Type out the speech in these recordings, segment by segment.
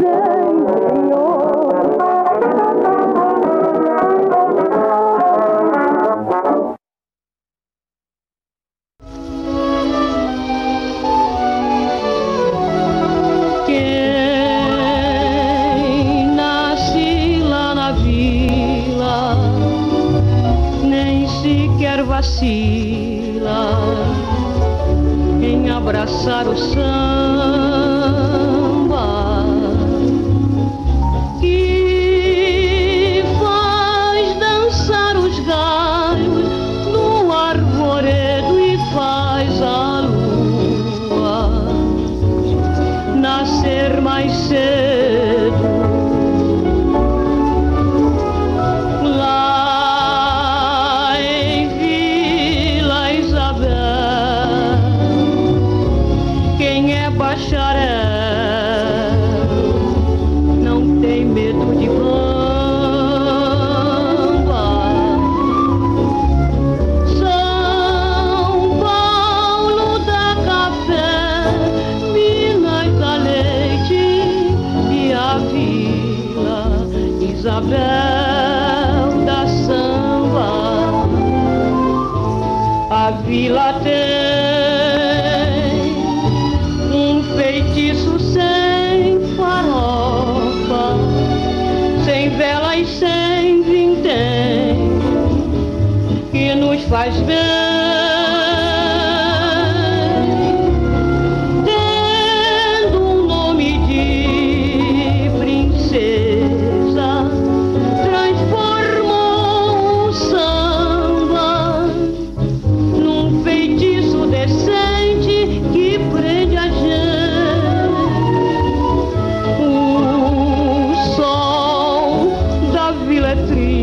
day. Let's see.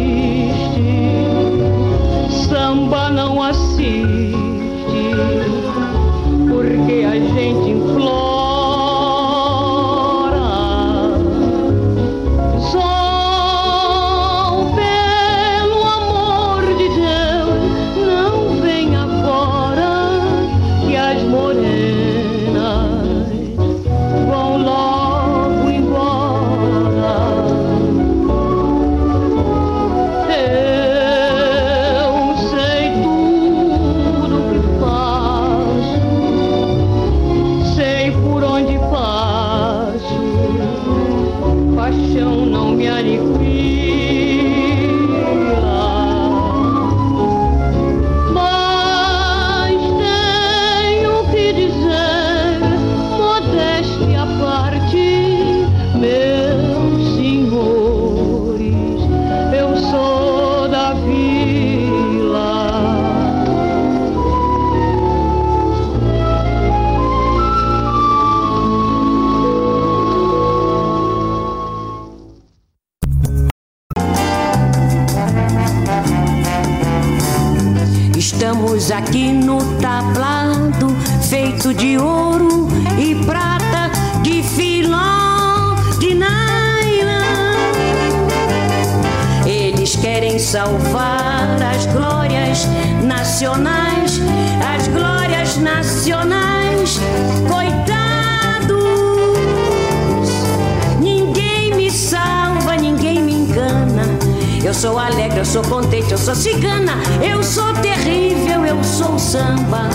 Eu sou cigana, eu sou terrível, eu sou samba.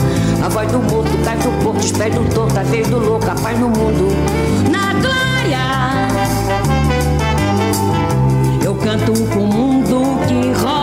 A voz do morto, cai do porto, os pés do torto, a vez do louco, a paz no mundo. Na glória, eu canto o mundo que roda,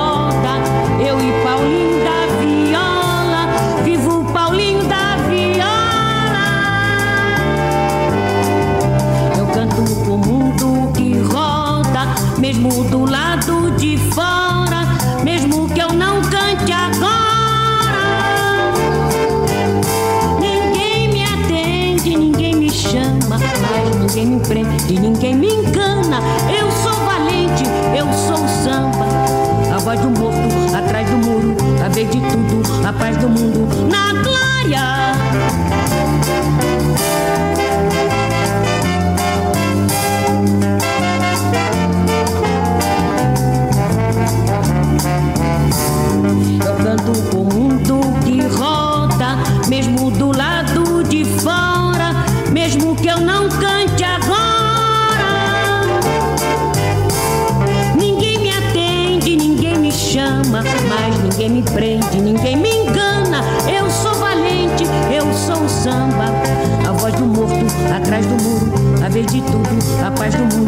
paz do mundo,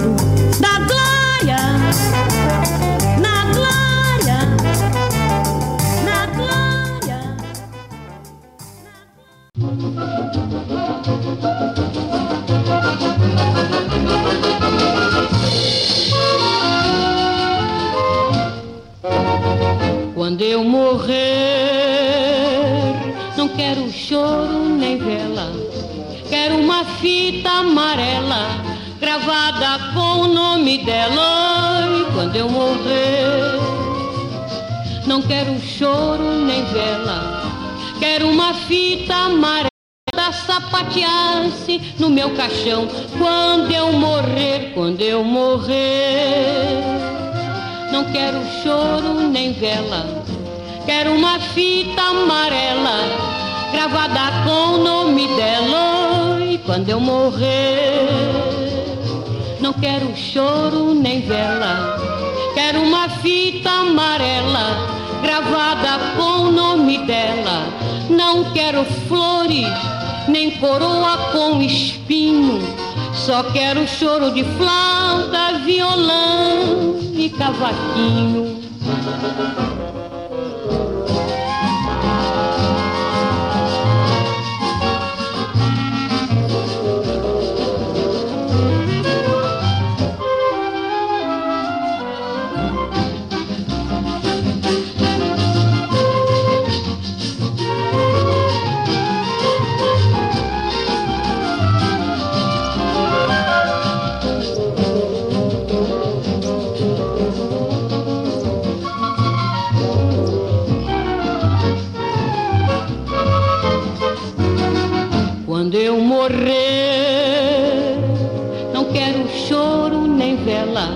caixão. Quando eu morrer, quando eu morrer. Não quero choro nem vela, quero uma fita amarela gravada com o nome dela. E quando eu morrer, não quero choro nem vela, quero uma fita amarela gravada com o nome dela. Não quero flores nem coroa com espinho. Só quero choro de flauta, violão e cavaquinho. Quero choro nem vela,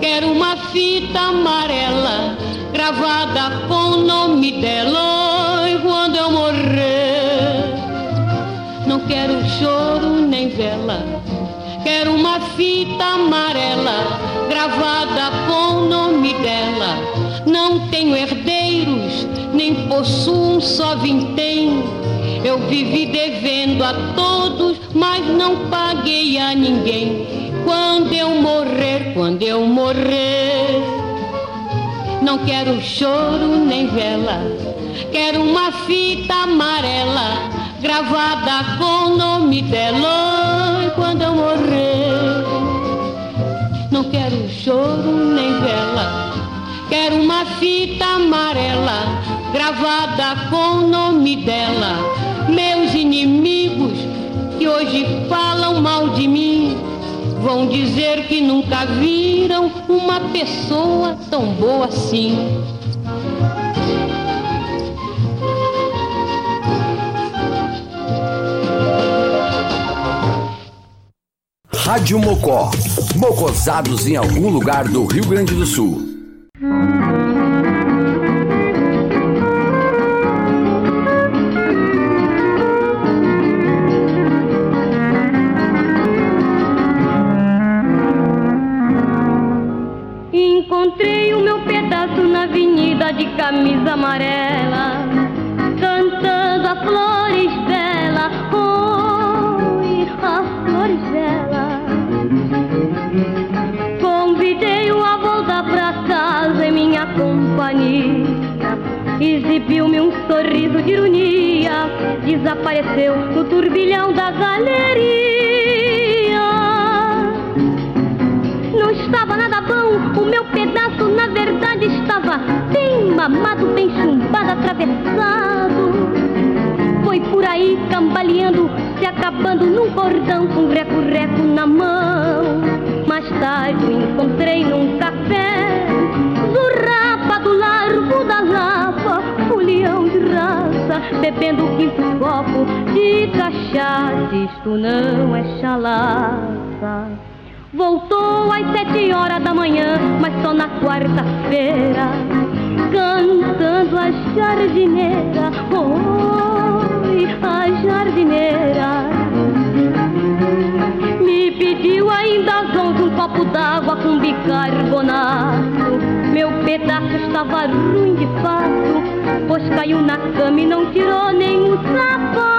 quero uma fita amarela gravada com o nome dela. E quando eu morrer, não quero choro nem vela, quero uma fita amarela gravada com o nome dela. Não tenho herdeiros, nem possuo um só vintém. Eu vivi devendo a todos, mas não paguei a ninguém. Quando eu morrer, quando eu morrer, não quero choro nem vela, quero uma fita amarela gravada com o nome dela. Quando eu morrer, não quero choro nem vela, quero uma fita amarela gravada com o nome dela. Meus inimigos que hoje falam mal de mim vão dizer que nunca viram uma pessoa tão boa assim. Rádio Mocó. Mocosados em algum lugar do Rio Grande do Sul. O meu pedaço na verdade estava bem mamado, bem chumbado, atravessado. Foi por aí cambaleando, se acabando num cordão com reco-reco na mão. Mais tarde encontrei num café, zurrapa do largo da lapa, folião de raça, bebendo o quinto copo de cachaça. Isto não é chalaça. Voltou às sete horas da manhã, mas só na quarta-feira, cantando a jardineira, oi, a jardineira. Me pediu ainda zonzo um copo d'água com bicarbonato. Meu pedaço estava ruim de fato, pois caiu na cama e não tirou o sapato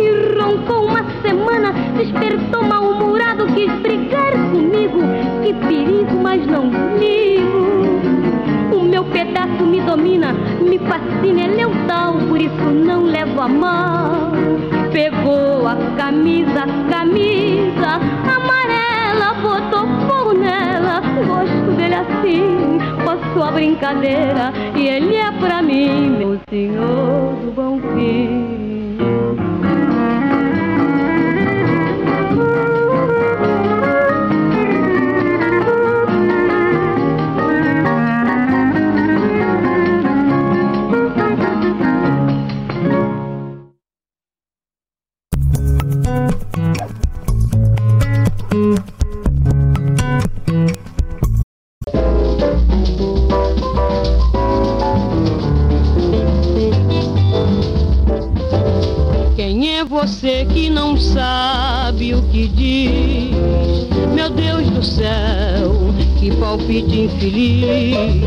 e roncou uma semana, despertou mal-humorado, quis brigar comigo. Que perigo, mas não ligo. O meu pedaço me domina, me fascina, ele é o tal, por isso não levo a mal. Pegou a camisa, camisa amarela, botou fogo nela. Gosto dele assim, passou a brincadeira, e ele é pra mim, meu senhor do bom fim. Sabe o que diz? Meu Deus do céu, que palpite infeliz.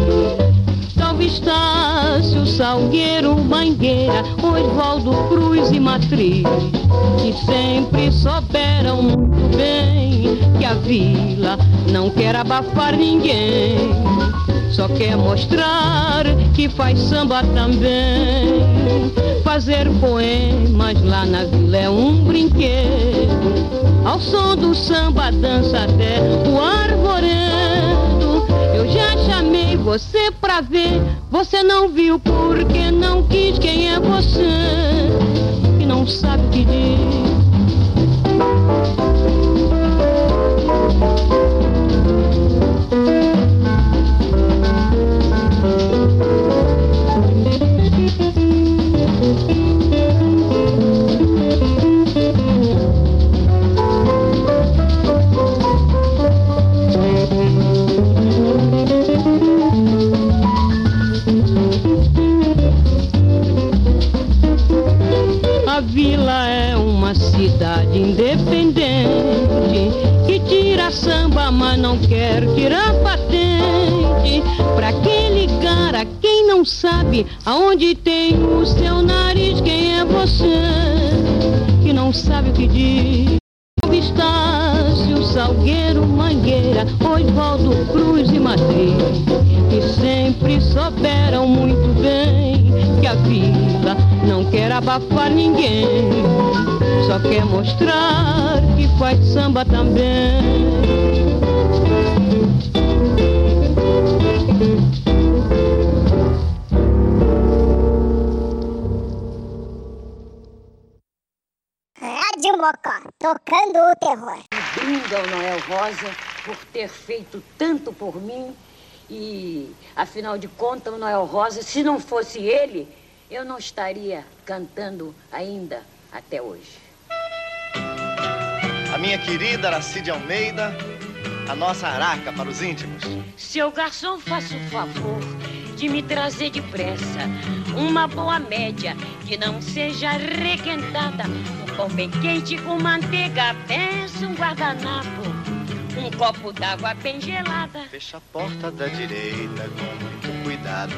Salve Estácio, Salgueiro, Mangueira, Oswaldo Cruz e Matriz, que sempre souberam muito bem que a vila não quer abafar ninguém, só quer mostrar que faz samba também. Fazer poemas lá na vila é um brinquedo, ao som do samba dança até o arvoredo. Eu já chamei você pra ver, você não viu porque não quis. Quem é você que não sabe o que diz? Vila é uma cidade independente que tira samba, mas não quer tirar patente. Pra que ligar a quem não sabe aonde tem o seu nariz? Quem é você que não sabe o que diz? Estácio, Salgueiro, Mangueira, Oswaldo Cruz e Matriz, que sempre souberam muito bem que a vila não quer abafar ninguém, só quer mostrar que faz samba também. Rádio Mocó, tocando o terror. Brindo ao Noel Rosa por ter feito tanto por mim e, afinal de contas, o Noel Rosa, se não fosse ele, eu não estaria cantando ainda até hoje. minha querida Aracide Almeida, a nossa araca para os íntimos. Seu garçom, faça o favor de me trazer depressa uma boa média que não seja requentada. Um pão bem quente com manteiga, pensa um guardanapo. Um copo d'água bem gelada. Fecha a porta da direita com muito cuidado,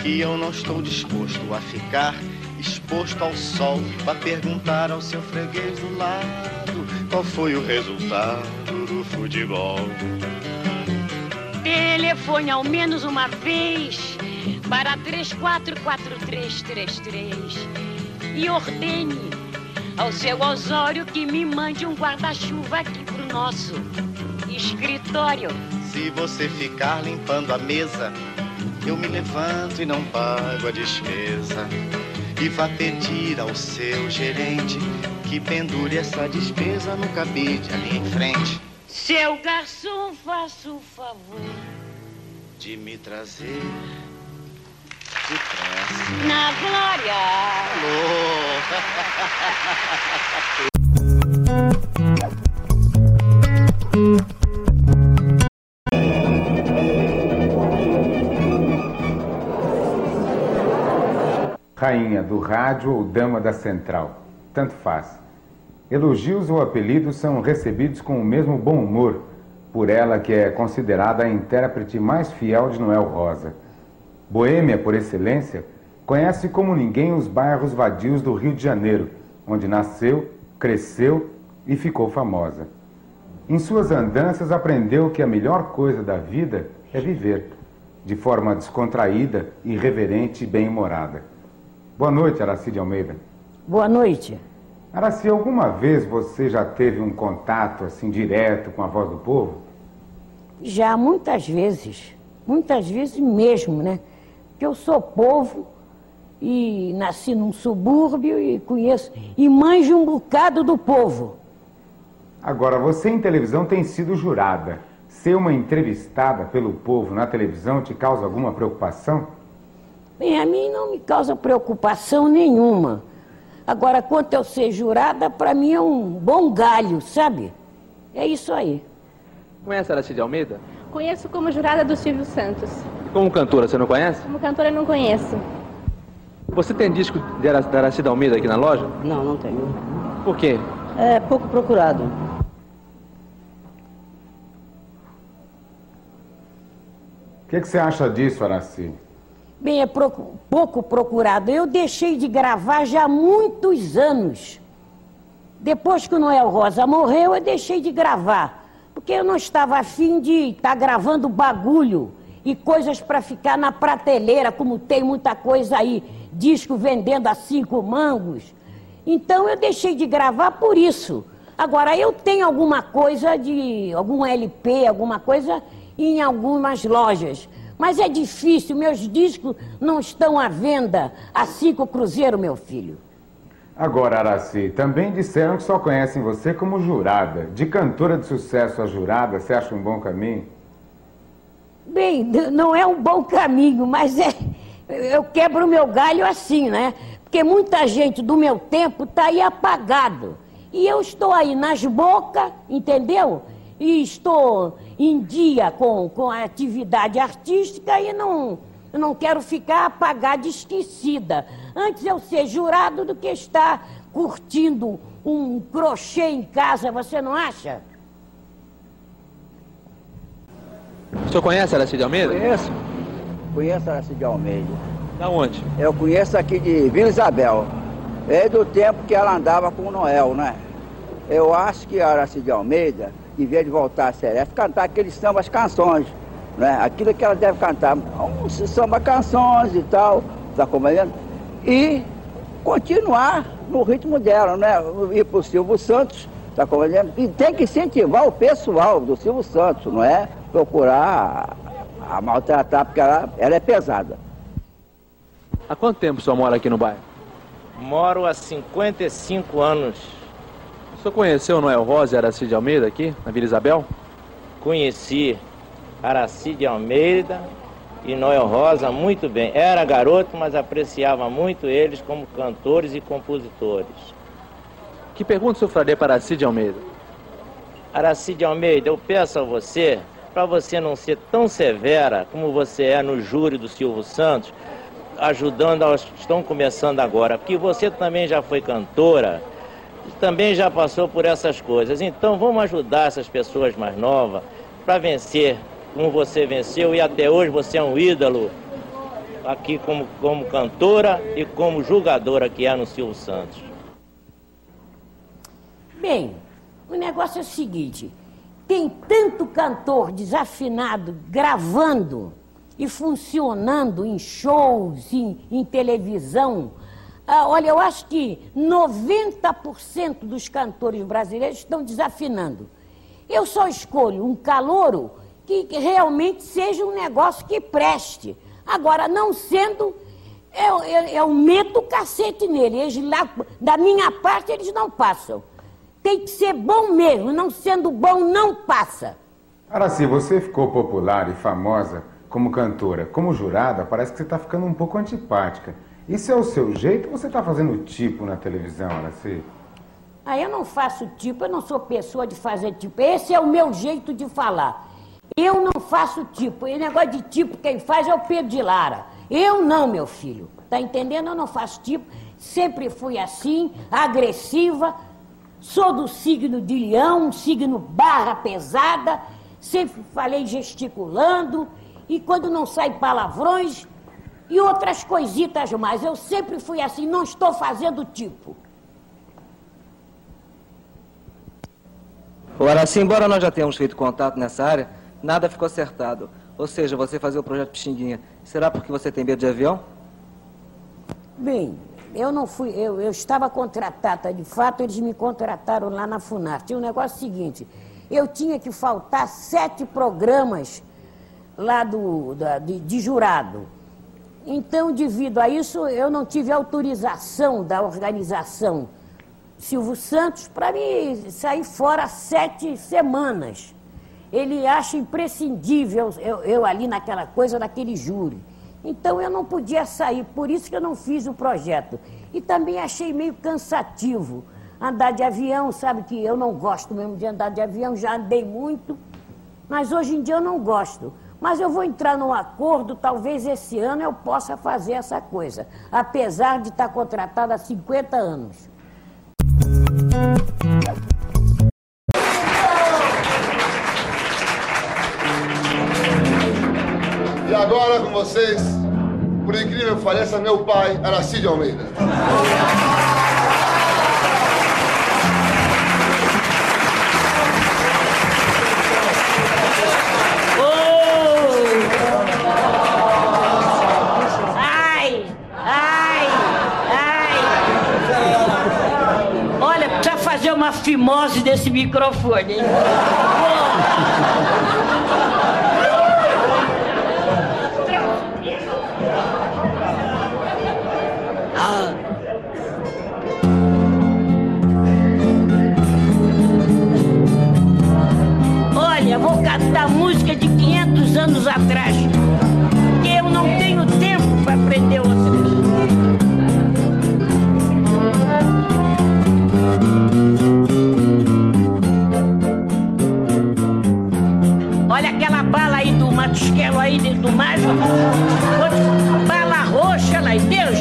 que eu não estou disposto a ficar exposto ao sol para perguntar ao seu freguês do lado qual foi o resultado do futebol. Telefone ao menos uma vez para 344333 e ordene ao seu Osório que me mande um guarda-chuva aqui pro nosso escritório. Se você ficar limpando a mesa, eu me levanto e não pago a despesa. E vá pedir ao seu gerente que pendure essa despesa no cabide ali em frente. Seu garçom, faça o favor de me trazer depressa. Na glória! Alô! rainha do rádio ou dama da central, tanto faz. Elogios ou apelidos são recebidos com o mesmo bom humor por ela que é considerada a intérprete mais fiel de Noel Rosa. Boêmia por excelência, conhece como ninguém os bairros vadios do Rio de Janeiro, onde nasceu, cresceu e ficou famosa. Em suas andanças aprendeu que a melhor coisa da vida é viver, de forma descontraída, irreverente e bem-humorada. Boa noite, Aracide Almeida. Boa noite. Araci, alguma vez você já teve um contato assim direto com a voz do povo? Já, muitas vezes. Muitas vezes mesmo, né? Porque eu sou povo e nasci num subúrbio e conheço e manjo um bocado do povo. Agora, você em televisão tem sido jurada. Ser uma entrevistada pelo povo na televisão te causa alguma preocupação? Bem, a mim não me causa preocupação nenhuma. Agora, quanto eu ser jurada, para mim é um bom galho, sabe? É isso aí. Conhece a Aracide Almeida? Conheço como jurada do Silvio Santos. E como cantora, você não conhece? Como cantora, não conheço. Você tem disco da Aracide Almeida aqui na loja? Não, não tenho. Por quê? É pouco procurado. O que, que, você acha disso, Araci? Bem, é pouco procurado. Eu deixei de gravar já há muitos anos. Depois que o Noel Rosa morreu, eu deixei de gravar. Porque eu não estava afim de estar tá gravando bagulho e coisas para ficar na prateleira, como tem muita coisa aí, disco vendendo a cinco mangos. Então eu deixei de gravar por isso. Agora, eu tenho alguma coisa de. algum LP, alguma coisa em algumas lojas. Mas é difícil, meus discos não estão à venda. Assim com o Cruzeiro, meu filho. Agora, Araci, também disseram que só conhecem você como jurada. De cantora de sucesso a jurada, você acha um bom caminho? Bem, não é um bom caminho, mas é. Eu quebro o meu galho assim, né? Porque muita gente do meu tempo está aí apagado. E eu estou aí nas bocas, entendeu? E estou em dia com, com a atividade artística e não, não quero ficar apagada, esquecida. Antes eu ser jurado do que estar curtindo um crochê em casa, você não acha? O senhor conhece a Aracide Almeida? Conheço. Conheço a Aracide Almeida. Da onde? Eu conheço aqui de Vila Isabel. É do tempo que ela andava com o Noel, né? Eu acho que a Aracide Almeida em vez de voltar a Seresta, cantar aqueles sambas canções, né? Aquilo que ela deve cantar, um samba canções e tal, tá compreendendo? E continuar no ritmo dela, né? Ir pro Silvio Santos, tá compreendendo? E tem que incentivar o pessoal do Silvio Santos, não é? Procurar a, a maltratar, porque ela, ela é pesada. Há quanto tempo o senhor mora aqui no bairro? Moro há 55 anos o senhor conheceu Noel Rosa e Aracide Almeida aqui, na Vila Isabel? Conheci Aracide Almeida e Noel Rosa muito bem. Era garoto, mas apreciava muito eles como cantores e compositores. Que pergunta o senhor faria para Aracide Almeida? Aracide Almeida, eu peço a você, para você não ser tão severa como você é no júri do Silvio Santos, ajudando aos que estão começando agora, porque você também já foi cantora, também já passou por essas coisas. Então vamos ajudar essas pessoas mais novas para vencer como você venceu e até hoje você é um ídolo aqui como, como cantora e como julgadora que é no Silvio Santos. Bem, o negócio é o seguinte: tem tanto cantor desafinado gravando e funcionando em shows, em, em televisão. Ah, olha, eu acho que 90% dos cantores brasileiros estão desafinando. Eu só escolho um calouro que realmente seja um negócio que preste. Agora, não sendo, eu, eu, eu meto o cacete nele. Eles lá, da minha parte, eles não passam. Tem que ser bom mesmo, não sendo bom, não passa. Araci, você ficou popular e famosa como cantora. Como jurada, parece que você está ficando um pouco antipática. Isso é o seu jeito ou você está fazendo tipo na televisão, Araci? Ah, eu não faço tipo, eu não sou pessoa de fazer tipo. Esse é o meu jeito de falar. Eu não faço tipo. E negócio de tipo, quem faz é o Pedro de Lara. Eu não, meu filho. Tá entendendo? Eu não faço tipo. Sempre fui assim, agressiva. Sou do signo de leão, signo barra pesada. Sempre falei gesticulando. E quando não sai palavrões e outras coisitas mais. Eu sempre fui assim, não estou fazendo tipo. Ora, assim, embora nós já tenhamos feito contato nessa área, nada ficou acertado. Ou seja, você fazer o projeto Pixinguinha. Será porque você tem medo de avião? Bem, eu não fui, eu, eu estava contratada, de fato eles me contrataram lá na FUNAR. Tinha um negócio seguinte, eu tinha que faltar sete programas lá do, da, de, de jurado. Então, devido a isso, eu não tive autorização da organização Silvio Santos para me sair fora sete semanas. Ele acha imprescindível eu, eu, ali naquela coisa, naquele júri. Então eu não podia sair, por isso que eu não fiz o projeto. E também achei meio cansativo andar de avião, sabe que eu não gosto mesmo de andar de avião, já andei muito, mas hoje em dia eu não gosto. Mas eu vou entrar num acordo, talvez esse ano eu possa fazer essa coisa, apesar de estar contratada há 50 anos. E agora com vocês, por incrível que pareça, meu pai, Aracide Almeida. Uma fimose desse microfone. Hein? ah. Olha, vou cantar música de 500 anos atrás, que eu não tenho tempo para aprender outra. Do matusquelo aí do mar. Bala roxa lá, Deus.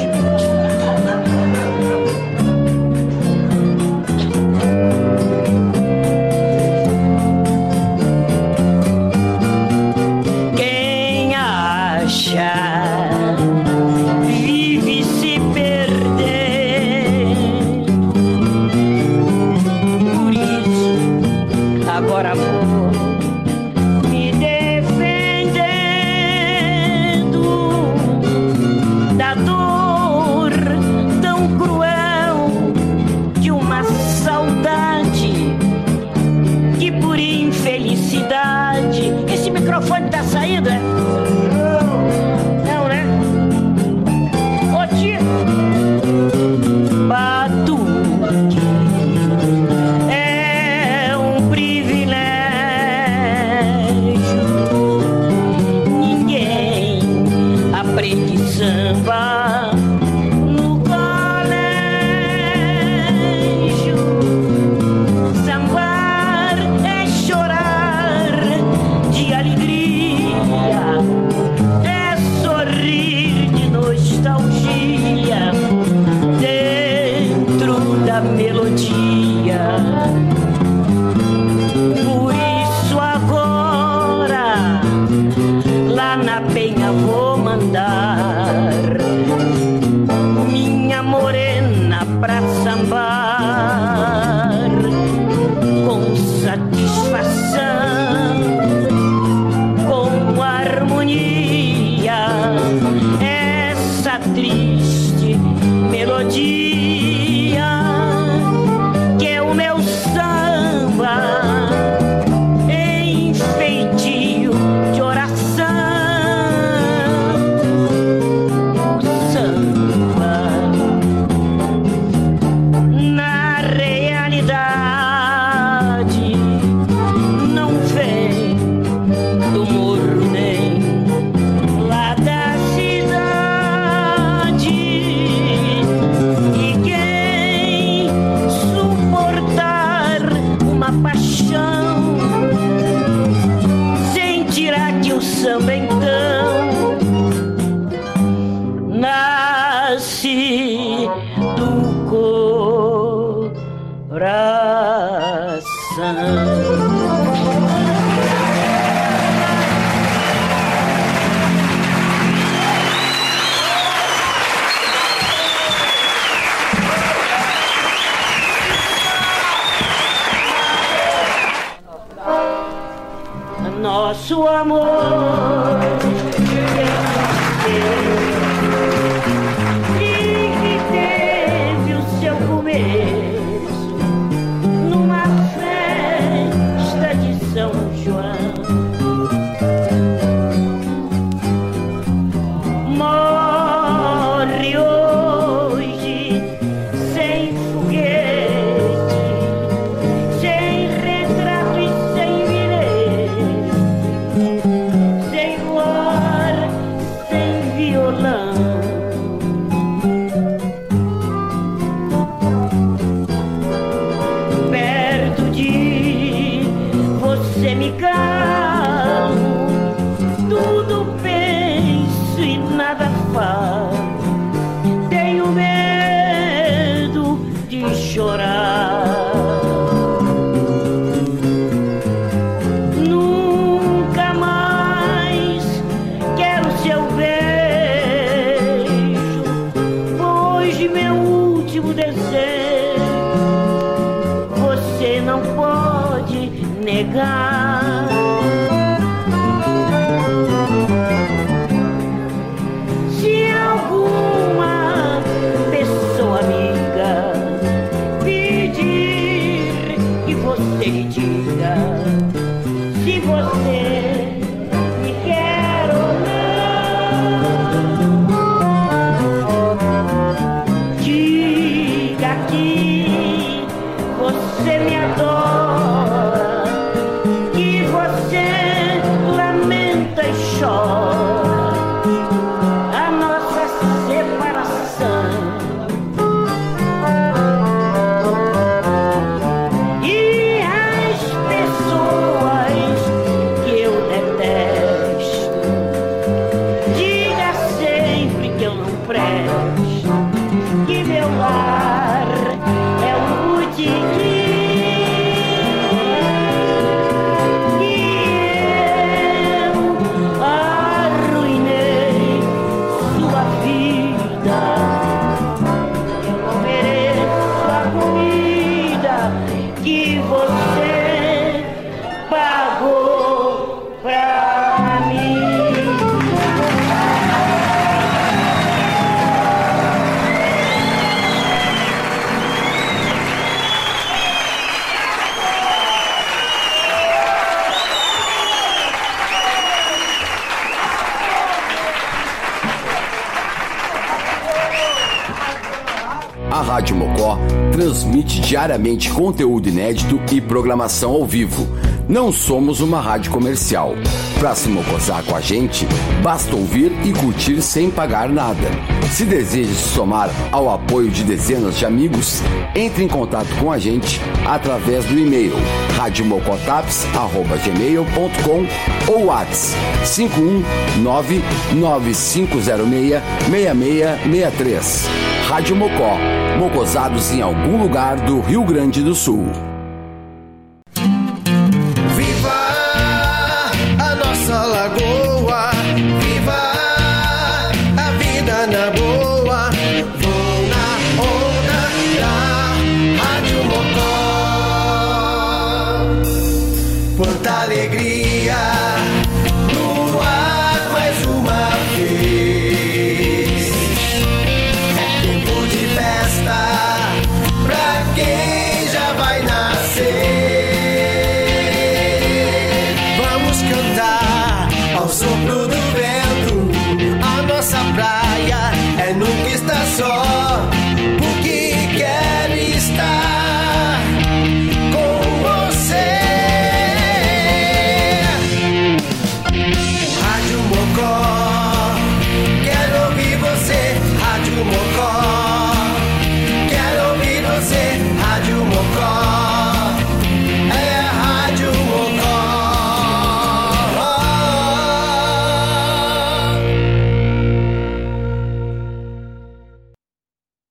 diariamente conteúdo inédito e programação ao vivo. Não somos uma rádio comercial. Para se mocosar com a gente, basta ouvir e curtir sem pagar nada. Se deseja se somar ao apoio de dezenas de amigos, entre em contato com a gente através do e-mail radiomocotaps.gmail.com ou WhatsApp 519 9506 6663. Rádio Mocó, mocosados em algum lugar do Rio Grande do Sul.